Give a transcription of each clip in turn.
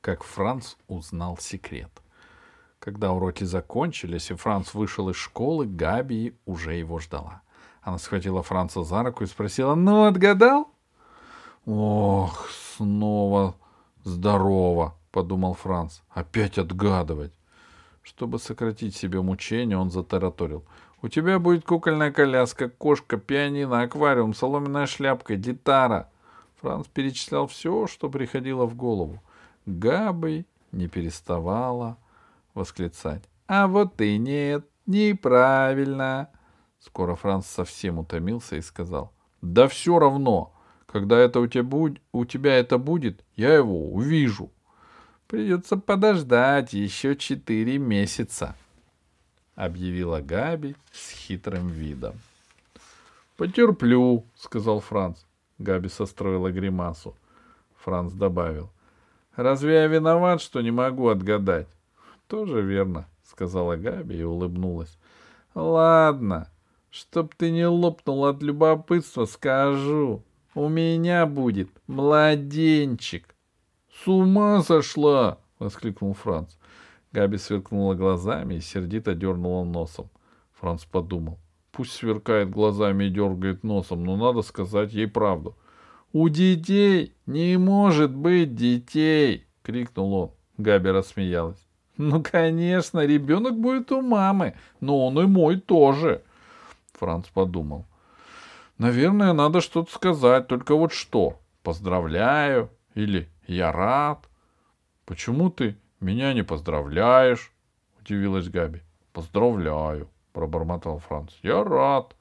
как Франц узнал секрет. Когда уроки закончились, и Франц вышел из школы, Габи уже его ждала. Она схватила Франца за руку и спросила, «Ну, отгадал?» «Ох, снова здорово!» — подумал Франц. «Опять отгадывать!» Чтобы сократить себе мучение, он затараторил. «У тебя будет кукольная коляска, кошка, пианино, аквариум, соломенная шляпка, гитара». Франц перечислял все, что приходило в голову. Габой не переставала восклицать. «А вот и нет, неправильно!» Скоро Франц совсем утомился и сказал. «Да все равно! Когда это у тебя, будет, у тебя это будет, я его увижу!» «Придется подождать еще четыре месяца», — объявила Габи с хитрым видом. «Потерплю», — сказал Франц. Габи состроила гримасу. Франц добавил. «Разве я виноват, что не могу отгадать?» «Тоже верно», — сказала Габи и улыбнулась. «Ладно, чтоб ты не лопнул от любопытства, скажу. У меня будет младенчик». «С ума сошла!» — воскликнул Франц. Габи сверкнула глазами и сердито дернула носом. Франц подумал. Пусть сверкает глазами и дергает носом, но надо сказать ей правду. «У детей не может быть детей!» — крикнул он. Габи рассмеялась. «Ну, конечно, ребенок будет у мамы, но он и мой тоже!» Франц подумал. «Наверное, надо что-то сказать, только вот что? Поздравляю или я рад?» «Почему ты меня не поздравляешь?» — удивилась Габи. «Поздравляю», — пробормотал Франц. «Я рад».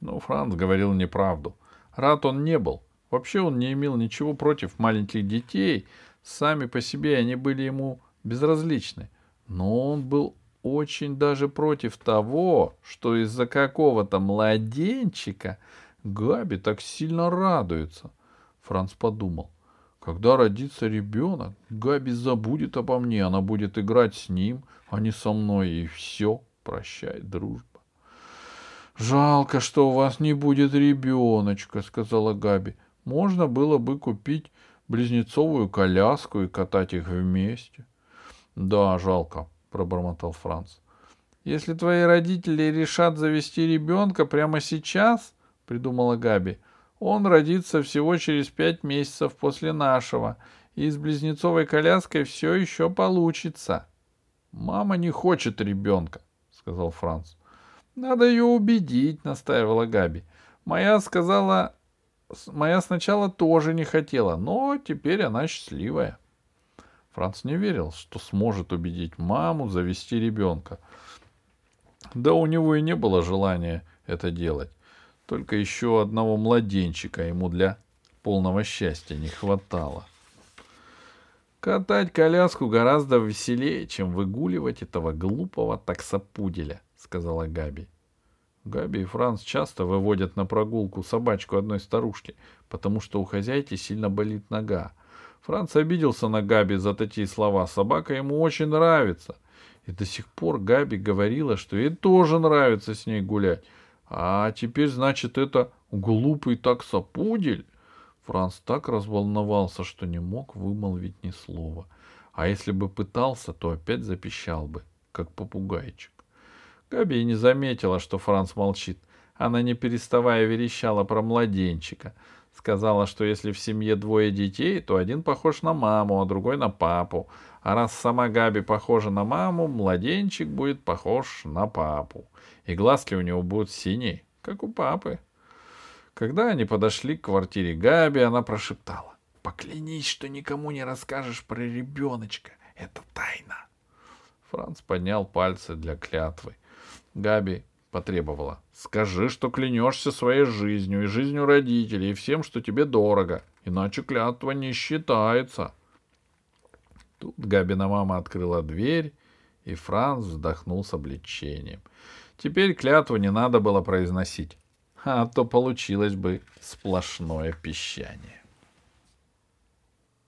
Но Франц говорил неправду. Рад он не был. Вообще он не имел ничего против маленьких детей. Сами по себе они были ему безразличны. Но он был очень даже против того, что из-за какого-то младенчика Габи так сильно радуется. Франц подумал. Когда родится ребенок, Габи забудет обо мне, она будет играть с ним, а не со мной, и все, прощай, дружба. «Жалко, что у вас не будет ребеночка», — сказала Габи. «Можно было бы купить близнецовую коляску и катать их вместе». «Да, жалко», — пробормотал Франц. «Если твои родители решат завести ребенка прямо сейчас», — придумала Габи, — «он родится всего через пять месяцев после нашего, и с близнецовой коляской все еще получится». «Мама не хочет ребенка», — сказал Франц. Надо ее убедить, настаивала Габи. Моя сказала... Моя сначала тоже не хотела, но теперь она счастливая. Франц не верил, что сможет убедить маму завести ребенка. Да у него и не было желания это делать. Только еще одного младенчика ему для полного счастья не хватало. Катать коляску гораздо веселее, чем выгуливать этого глупого таксопуделя, сказала Габи. Габи и Франц часто выводят на прогулку собачку одной старушки, потому что у хозяйки сильно болит нога. Франц обиделся на Габи за такие слова. Собака ему очень нравится. И до сих пор Габи говорила, что ей тоже нравится с ней гулять. А теперь, значит, это глупый таксопудель? Франц так разволновался, что не мог вымолвить ни слова. А если бы пытался, то опять запищал бы, как попугайчик. Габи не заметила, что Франц молчит. Она, не переставая, верещала про младенчика. Сказала, что если в семье двое детей, то один похож на маму, а другой на папу. А раз сама Габи похожа на маму, младенчик будет похож на папу. И глазки у него будут синие, как у папы. Когда они подошли к квартире Габи, она прошептала. «Поклянись, что никому не расскажешь про ребеночка. Это тайна». Франц поднял пальцы для клятвы. Габи потребовала. «Скажи, что клянешься своей жизнью и жизнью родителей, и всем, что тебе дорого, иначе клятва не считается». Тут Габина мама открыла дверь, и Франц вздохнул с облегчением. Теперь клятву не надо было произносить, а то получилось бы сплошное пищание.